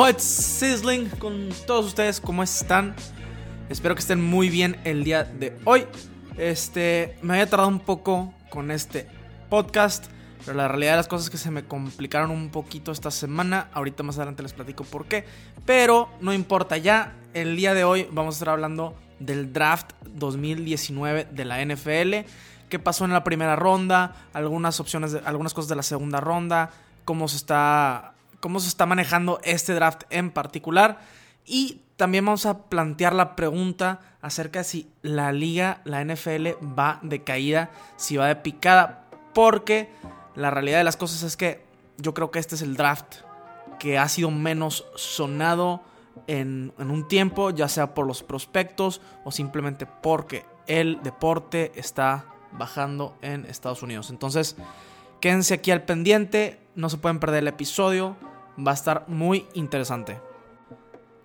What's sizzling con todos ustedes? ¿Cómo están? Espero que estén muy bien el día de hoy. Este, me había tardado un poco con este podcast, pero la realidad de las cosas es que se me complicaron un poquito esta semana. Ahorita más adelante les platico por qué, pero no importa ya. El día de hoy vamos a estar hablando del draft 2019 de la NFL, qué pasó en la primera ronda, algunas opciones, de, algunas cosas de la segunda ronda, cómo se está cómo se está manejando este draft en particular. Y también vamos a plantear la pregunta acerca de si la liga, la NFL, va de caída, si va de picada. Porque la realidad de las cosas es que yo creo que este es el draft que ha sido menos sonado en, en un tiempo, ya sea por los prospectos o simplemente porque el deporte está bajando en Estados Unidos. Entonces, quédense aquí al pendiente, no se pueden perder el episodio va a estar muy interesante.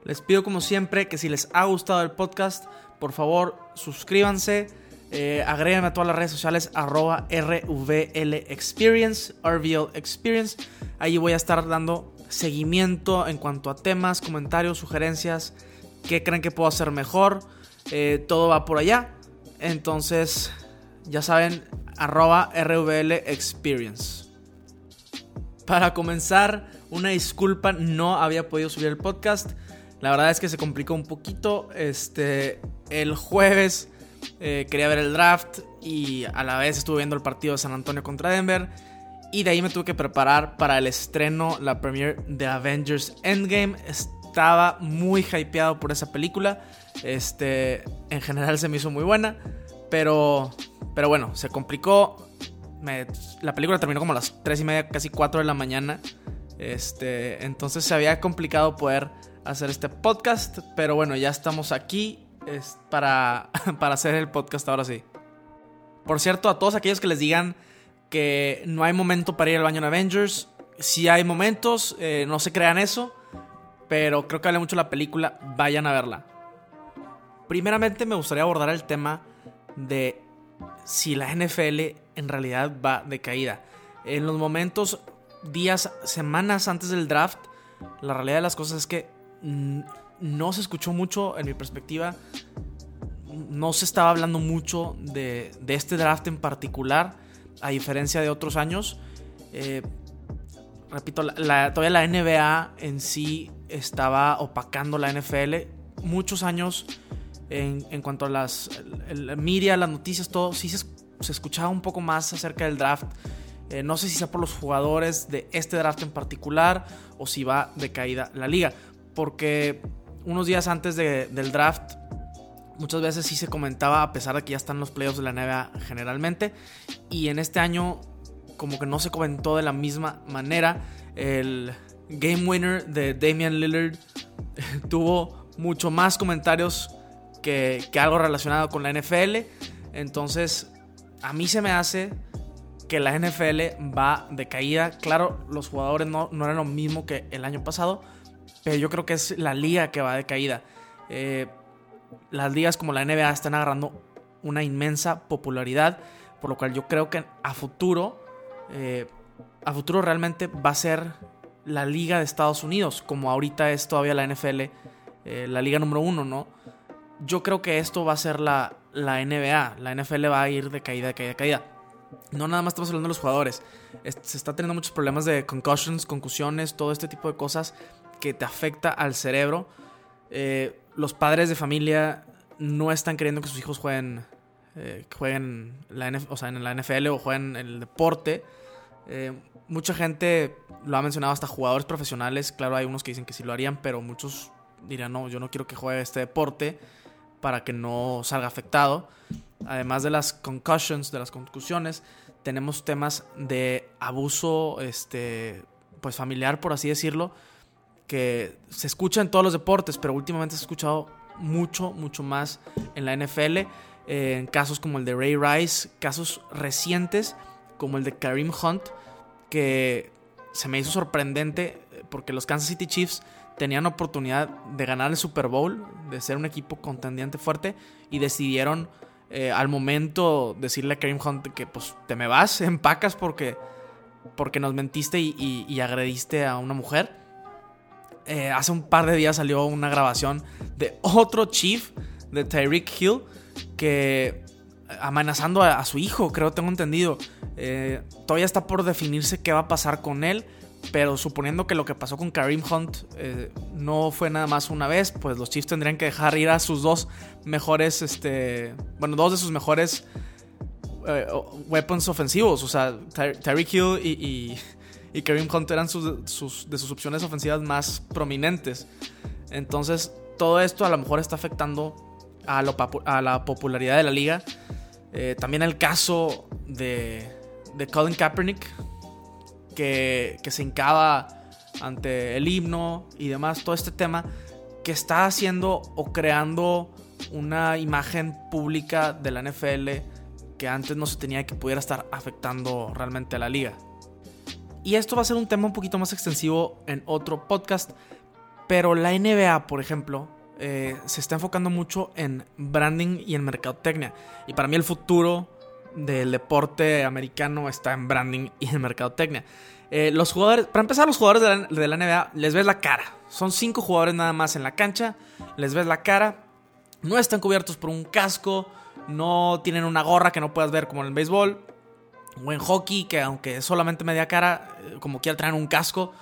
Les pido como siempre que si les ha gustado el podcast, por favor suscríbanse, eh, a todas las redes sociales arroba RVL Experience, RVL Experience. Ahí voy a estar dando seguimiento en cuanto a temas, comentarios, sugerencias, qué creen que puedo hacer mejor. Eh, todo va por allá. Entonces, ya saben, arroba RVL Experience. Para comenzar, una disculpa, no había podido subir el podcast. La verdad es que se complicó un poquito. Este, el jueves eh, quería ver el draft y a la vez estuve viendo el partido de San Antonio contra Denver. Y de ahí me tuve que preparar para el estreno, la premiere de Avengers Endgame. Estaba muy hypeado por esa película. Este, en general se me hizo muy buena. Pero, pero bueno, se complicó. la película terminó como a las 3 y media, casi 4 de la mañana. Este, entonces se había complicado poder hacer este podcast, pero bueno, ya estamos aquí para, para hacer el podcast ahora sí. Por cierto, a todos aquellos que les digan que no hay momento para ir al baño en Avengers, si hay momentos, eh, no se crean eso, pero creo que vale mucho la película, vayan a verla. Primeramente me gustaría abordar el tema de si la NFL en realidad va de caída. En los momentos días, semanas antes del draft, la realidad de las cosas es que no se escuchó mucho, en mi perspectiva, no se estaba hablando mucho de, este draft en particular, a diferencia de otros años. Eh, repito, todavía la NBA en sí estaba opacando la NFL. Muchos años en, cuanto a las el, las noticias, todo, sí se, se escuchaba un poco más acerca del draft eh, no sé si sea por los jugadores de este draft en particular o si va de caída la liga. Porque unos días antes del draft, muchas veces sí se comentaba, a pesar de que ya están los playoffs de la NBA generalmente. Y en este año, como que no se comentó de la misma manera. El game winner de Damian Lillard tuvo mucho más comentarios que, que algo relacionado con la NFL. Entonces, a mí se me hace que la NFL va de caída. Claro, los jugadores no, no eran lo mismo que el año pasado, pero yo creo que es la liga que va de caída. Eh, las ligas como la NBA están agarrando una inmensa popularidad, por lo cual yo creo que a futuro, eh, a futuro realmente va a ser la liga de Estados Unidos, como ahorita es todavía la NFL, eh, la liga número uno, ¿no? Yo creo que esto va a ser la, la NBA, la NFL va a ir de caída, de caída, de caída no nada más estamos hablando de los jugadores. Se está teniendo muchos problemas de concussions, concusiones, todo este tipo de cosas que te afecta al cerebro. Eh, los padres de familia no están queriendo que sus hijos jueguen, eh, jueguen la o en la NFL o jueguen el deporte. Eh, mucha gente lo ha mencionado, hasta jugadores profesionales. Claro, hay unos que dicen que sí lo harían, pero muchos dirían, no, yo no quiero que juegue este deporte para que no salga afectado además de las concussions, de las concusiones, tenemos temas de abuso este, pues familiar, por así decirlo, que se escucha en todos los deportes, pero últimamente se ha escuchado mucho, mucho más en la NFL. Eh, en casos como el de Ray Rice, casos recientes como el de Kareem Hunt, que se me hizo sorprendente eh, porque los Kansas City Chiefs tenían oportunidad de ganar el Super Bowl, de ser un equipo contendiente fuerte y decidieron eh, al momento decirle a Kareem Hunt que pues te me vas, empacas porque, porque nos mentiste y, agrediste a una mujer. Eh, hace un par de días salió una grabación de otro chief, de Tyreek Hill, que amenazando a, su hijo, creo, tengo entendido. Eh, todavía está por definirse qué va a pasar con él. Pero suponiendo que lo que pasó con Kareem Hunt eh, no fue nada más una vez, pues los Chiefs tendrían que dejar ir a sus dos mejores, este, bueno, dos de sus mejores eh, weapons ofensivos. O sea, Tyreek Hill y, y, Kareem Hunt eran sus, de sus opciones ofensivas más prominentes. Entonces, todo esto a lo mejor está afectando a, a la popularidad de la liga. Eh, también el caso de, de Colin Kaepernick, que, se hincaba ante el himno y demás, todo este tema, que está haciendo o creando una imagen pública de la NFL que antes no se tenía que pudiera estar afectando realmente a la liga. Y esto va a ser un tema un poquito más extensivo en otro podcast, pero la NBA, por ejemplo, eh, se está enfocando mucho en branding y en mercadotecnia. Y para mí el futuro del deporte americano está en branding y en mercadotecnia. Eh, los jugadores, para empezar, los jugadores de la, NBA les ves la cara. Son cinco jugadores nada más en la cancha. Les ves la cara. No están cubiertos por un casco. No tienen una gorra que no puedas ver como en el béisbol. O en hockey, que aunque es solamente media cara, eh, como quiera traer un casco.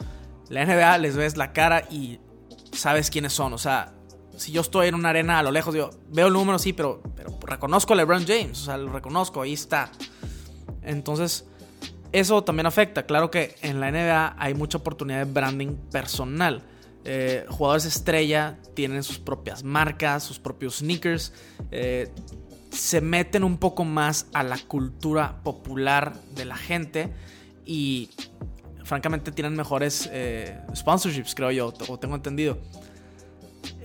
La NBA les ves la cara y sabes quiénes son. O sea, si yo estoy en una arena a lo lejos, digo, veo el número, sí, pero, reconozco a LeBron James, o sea, lo reconozco, ahí está. Entonces, eso también afecta. Claro que en la NBA hay mucha oportunidad de branding personal. Eh, jugadores estrella tienen sus propias marcas, sus propios sneakers. Eh, se meten un poco más a la cultura popular de la gente y francamente tienen mejores eh, sponsorships, creo yo, o tengo entendido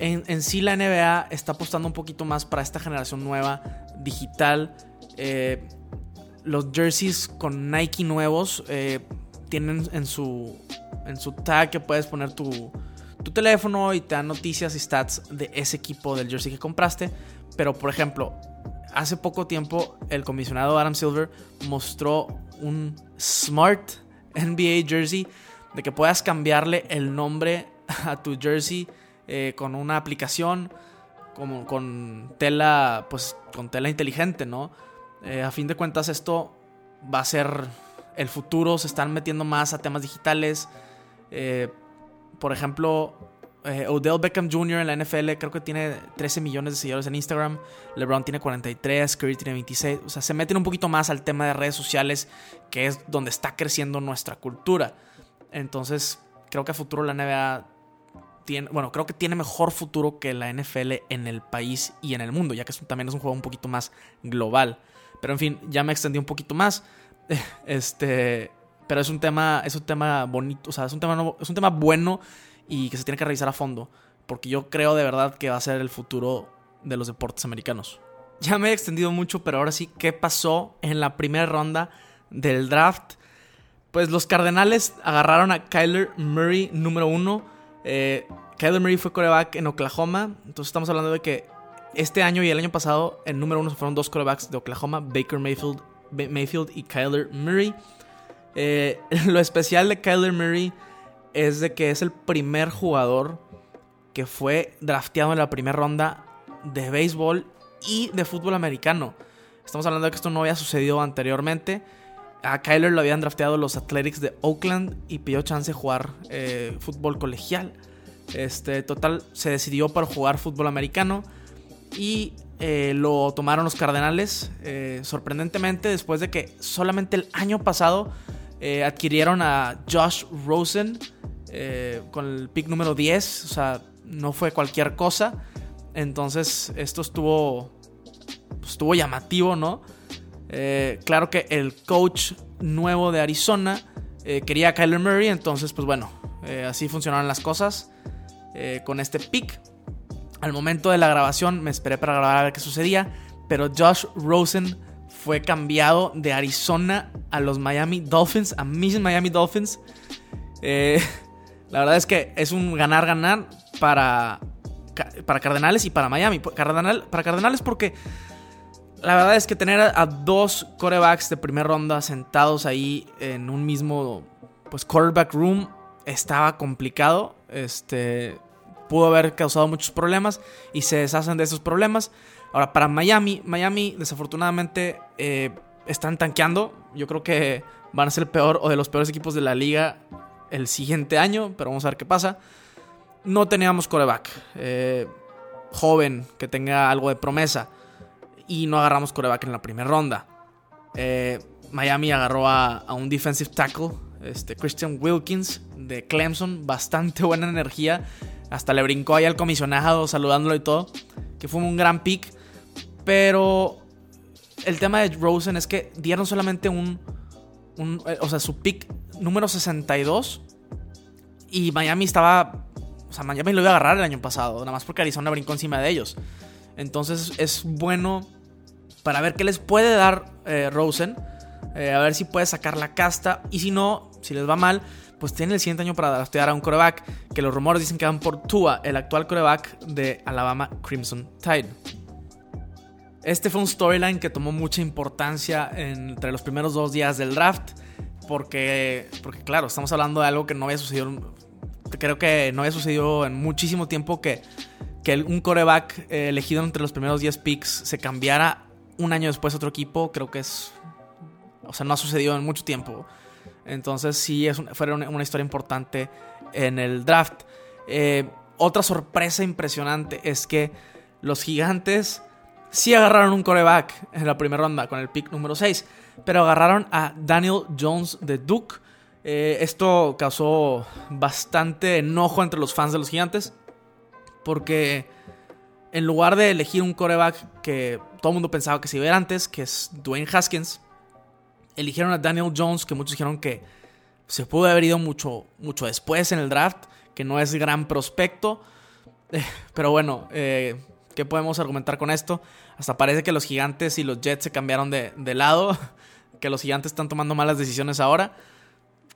en, sí la NBA está apostando un poquito más para esta generación nueva, digital. Eh, los jerseys con Nike nuevos eh, tienen en su, en su tag que puedes poner tu, tu teléfono y te dan noticias y stats de ese equipo del jersey que compraste. Pero por ejemplo, hace poco tiempo el comisionado Adam Silver mostró un Smart NBA jersey de que puedas cambiarle el nombre a tu jersey eh, con una aplicación, como con tela, pues con tela inteligente, ¿no? Eh, a fin de cuentas esto va a ser el futuro, se están metiendo más a temas digitales. Eh, por ejemplo, Odell Beckham Jr. en la NFL creo que tiene 13 millones de seguidores en Instagram. LeBron tiene 43, Curry tiene 26. O sea, se meten un poquito más al tema de redes sociales, que es donde está creciendo nuestra cultura. Entonces, creo que a futuro la NBA bueno, creo que tiene mejor futuro que la NFL en el país y en el mundo, ya que también es un juego un poquito más global. Pero en fin, ya me extendí un poquito más. Este, pero es un tema, es un tema bonito, o sea, es un tema, es un tema bueno y que se tiene que revisar a fondo, porque yo creo de verdad que va a ser el futuro de los deportes americanos. Ya me he extendido mucho, pero ahora sí, ¿qué pasó en la primera ronda del draft? Pues los Cardenales agarraron a Kyler Murray número uno eh, Kyler Murray fue coreback en Oklahoma. Entonces estamos hablando de que este año y el año pasado, el número uno fueron dos corebacks de Oklahoma, Baker Mayfield, Mayfield y Kyler Murray. Eh, lo especial de Kyler Murray es de que es el primer jugador que fue drafteado en la primera ronda de béisbol y de fútbol americano. Estamos hablando de que esto no había sucedido anteriormente. A Kyler lo habían drafteado los Athletics de Oakland y pidió chance de jugar eh, fútbol colegial. Este, total, se decidió para jugar fútbol americano y eh, lo tomaron los Cardenales. Eh, sorprendentemente, después de que solamente el año pasado adquirieron a Josh Rosen con el pick número 10. O sea, no fue cualquier cosa. Entonces, esto estuvo, pues, estuvo llamativo, ¿no? Eh, claro que el coach nuevo de Arizona eh, quería a Kyler Murray, entonces pues bueno, eh, así funcionaron las cosas. Eh, con este pick. Al momento de la grabación me esperé para grabar a ver qué sucedía, pero Josh Rosen fue cambiado de Arizona a los Miami Dolphins, a mis Miami Dolphins. Eh, la verdad es que es un ganar-ganar para, para Cardenales y para Miami. Cardenal, para Cardenales porque la verdad es que tener a, dos corebacks de primera ronda sentados ahí en un mismo pues quarterback room estaba complicado. Este pudo haber causado muchos problemas y se deshacen de esos problemas. Ahora, para Miami, Miami desafortunadamente eh, están tanqueando. Yo creo que van a ser el peor o de los peores equipos de la liga el siguiente año, pero vamos a ver qué pasa. No teníamos coreback eh, joven que tenga algo de promesa y no agarramos coreback en la primera ronda. Eh, Miami agarró a, un defensive tackle, este Christian Wilkins de Clemson, bastante buena energía. Hasta le brincó ahí al comisionado saludándolo y todo, que fue un gran pick. Pero el tema de Rosen es que dieron solamente un, eh, o sea, su pick número 62 y Miami estaba, o sea, Miami lo iba a agarrar el año pasado, nada más porque Arizona brincó encima de ellos. Entonces es bueno para ver qué les puede dar eh, Rosen. Eh, a ver si puede sacar la casta. Y si no, si les va mal, pues tiene el siguiente año para draftear a un coreback. Que los rumores dicen que van por Tua, el actual coreback de Alabama Crimson Tide. Este fue un storyline que tomó mucha importancia entre los primeros dos días del draft. Porque, porque claro, estamos hablando de algo que no había sucedido. Creo que no había sucedido en muchísimo tiempo que, que un coreback eh, elegido entre los primeros 10 picks se cambiara un año después otro equipo, creo que es... O sea, no ha sucedido en mucho tiempo. Entonces sí, es fue una, historia importante en el draft. Eh, otra sorpresa impresionante es que los gigantes sí agarraron un coreback en la primera ronda con el pick número 6, pero agarraron a Daniel Jones de Duke. Eh, esto causó bastante enojo entre los fans de los gigantes porque en lugar de elegir un coreback que todo el mundo pensaba que se iba a antes, que es Dwayne Haskins, eligieron a Daniel Jones, que muchos dijeron que se pudo haber ido mucho, mucho después en el draft, que no es gran prospecto. Eh, pero bueno, eh, ¿qué podemos argumentar con esto? Hasta parece que los gigantes y los Jets se cambiaron de, lado, que los gigantes están tomando malas decisiones ahora.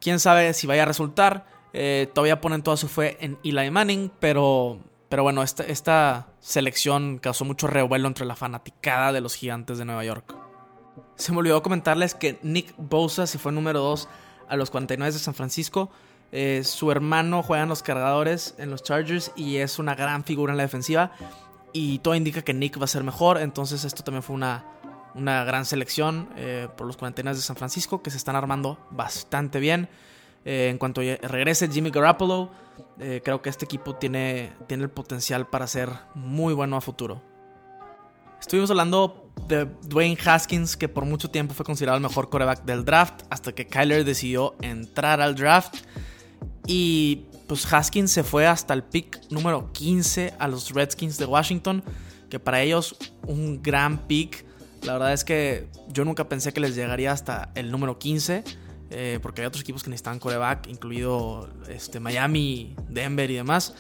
Quién sabe si vaya a resultar. Eh, todavía ponen toda su fe en Eli Manning, pero pero bueno, esta, selección causó mucho revuelo entre la fanaticada de los gigantes de Nueva York. Se me olvidó comentarles que Nick Bosa se fue número 2 a los 49 de San Francisco. Eh, su hermano juega en los cargadores, en los Chargers, y es una gran figura en la defensiva. Y todo indica que Nick va a ser mejor. Entonces, esto también fue una, una gran selección eh, por los 49 de San Francisco, que se están armando bastante bien. Eh, en cuanto regrese Jimmy Garoppolo, creo que este equipo tiene, tiene el potencial para ser muy bueno a futuro. Estuvimos hablando de Dwayne Haskins, que por mucho tiempo fue considerado el mejor coreback del draft, hasta que Kyler decidió entrar al draft. Y pues Haskins se fue hasta el pick número 15 a los Redskins de Washington, que para ellos un gran pick. La verdad es que yo nunca pensé que les llegaría hasta el número 15. Eh, porque hay otros equipos que necesitaban coreback, incluido este, Miami, Denver y demás.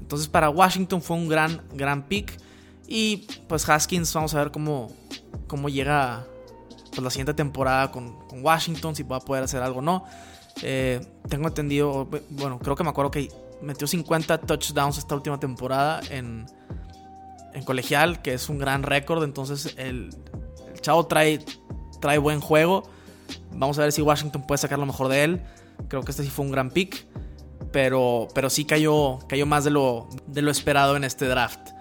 Entonces para Washington fue un gran, gran pick. Y pues Haskins, vamos a ver cómo, cómo llega pues, la siguiente temporada con, Washington, si va a poder hacer algo o no. Eh, tengo entendido, bueno, creo que me acuerdo que metió 50 touchdowns esta última temporada en, en colegial, que es un gran récord. Entonces el, el chavo trae, trae buen juego. Vamos a ver si Washington puede sacar lo mejor de él. Creo que este sí fue un gran pick. Pero, pero sí cayó, cayó más de lo, de lo esperado en este draft.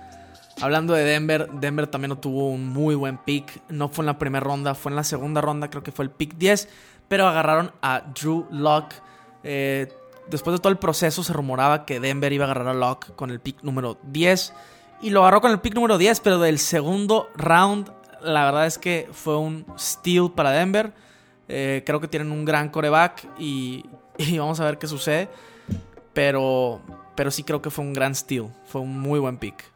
Hablando de Denver, Denver también no tuvo un muy buen pick. No fue en la primera ronda, fue en la segunda ronda, creo que fue el pick 10. Pero agarraron a Drew Locke. Eh, después de todo el proceso se rumoraba que Denver iba a agarrar a Locke con el pick número 10. Y lo agarró con el pick número 10, pero del segundo round, la verdad es que fue un steal para Denver. Eh, creo que tienen un gran coreback y, vamos a ver qué sucede. Pero, pero sí creo que fue un gran steal. Fue un muy buen pick.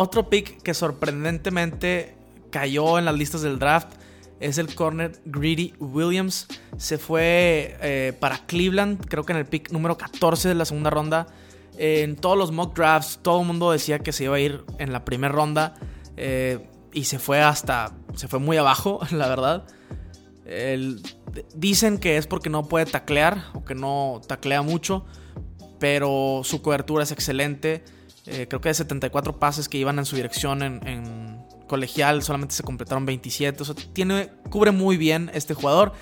Otro pick que sorprendentemente cayó en las listas del draft es el corner Greedy Williams. Se fue eh, para Cleveland, creo que en el pick número 14 de la segunda ronda. En todos los mock drafts, todo el mundo decía que se iba a ir en la primera ronda. Eh, y se fue hasta. Se fue muy abajo, la verdad. dicen que es porque no puede taclear o que no taclea mucho. Pero su cobertura es excelente. Eh, creo que de 74 pases que iban en su dirección en, colegial solamente se completaron 27. O sea, tiene, cubre muy bien este jugador.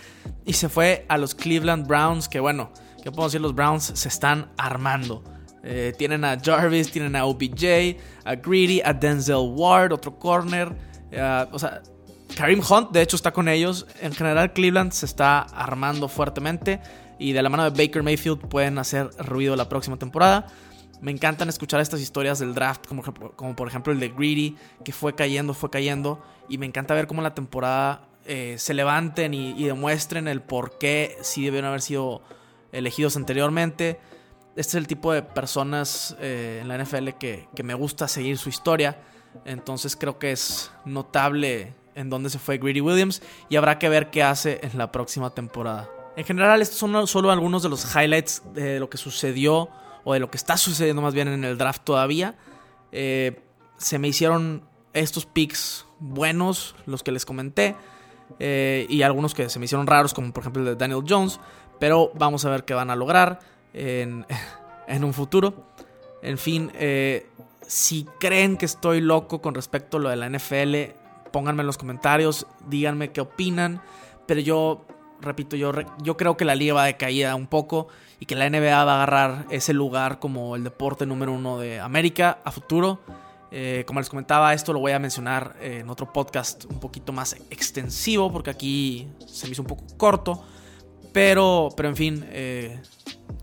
Y se fue a los Cleveland Browns. Que bueno, ¿qué puedo decir? Los Browns se están armando. Eh, tienen a Jarvis, tienen a OBJ, a Greedy, a Denzel Ward, otro corner. Eh, o sea, Karim Hunt, de hecho, está con ellos. En general, Cleveland se está armando fuertemente. Y de la mano de Baker Mayfield pueden hacer ruido la próxima temporada. Me encantan escuchar estas historias del draft, como, por ejemplo el de Greedy, que fue cayendo, fue cayendo. Y me encanta ver cómo la temporada eh, se levanten y, demuestren el por qué sí debieron haber sido elegidos anteriormente este es el tipo de personas eh, en la NFL que, me gusta seguir su historia. Entonces creo que es notable en dónde se fue Greedy Williams y habrá que ver qué hace en la próxima temporada. En general, estos son solo algunos de los highlights de lo que sucedió o de lo que está sucediendo más bien en el draft todavía. Eh, se me hicieron estos picks buenos, los que les comenté, eh, y algunos que se me hicieron raros, como por ejemplo el de Daniel Jones, pero vamos a ver qué van a lograr en, un futuro. En fin, eh, si creen que estoy loco con respecto a lo de la NFL, pónganme en los comentarios, díganme qué opinan. Pero yo, repito, yo, yo creo que la liga va de caída un poco y que la NBA va a agarrar ese lugar como el deporte número uno de América a futuro. Eh, como les comentaba, esto lo voy a mencionar en otro podcast un poquito más extensivo porque aquí se me hizo un poco corto. Pero, pero en fin, eh,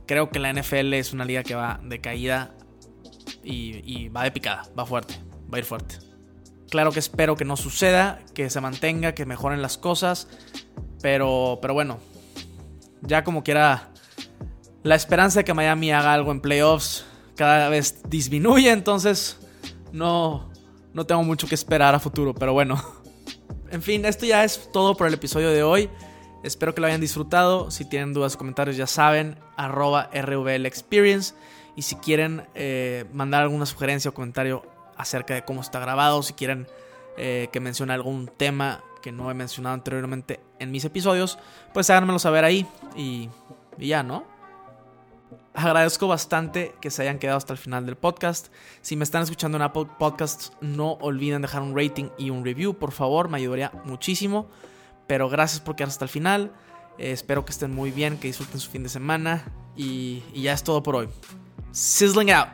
creo que la NFL es una liga que va de caída y, va de picada, va fuerte, va a ir fuerte. Claro que espero que no suceda, que se mantenga, que mejoren las cosas, pero, pero bueno, ya como quiera, la esperanza de que Miami haga algo en playoffs cada vez disminuye, entonces no, no tengo mucho que esperar a futuro, pero bueno. En fin, esto ya es todo por el episodio de hoy. Espero que lo hayan disfrutado. Si tienen dudas o comentarios, ya saben, arroba RVL Experience. Y si quieren eh, mandar alguna sugerencia o comentario acerca de cómo está grabado, si quieren eh, que mencione algún tema que no he mencionado anteriormente en mis episodios, pues háganmelo saber ahí. Y, y ya, ¿no? Agradezco bastante que se hayan quedado hasta el final del podcast. Si me están escuchando en Apple Podcasts, no olviden dejar un rating y un review, por favor, me ayudaría muchísimo. Pero gracias por quedar hasta el final. Eh, espero que estén muy bien, que disfruten su fin de semana. Y, y ya es todo por hoy. Sizzling out.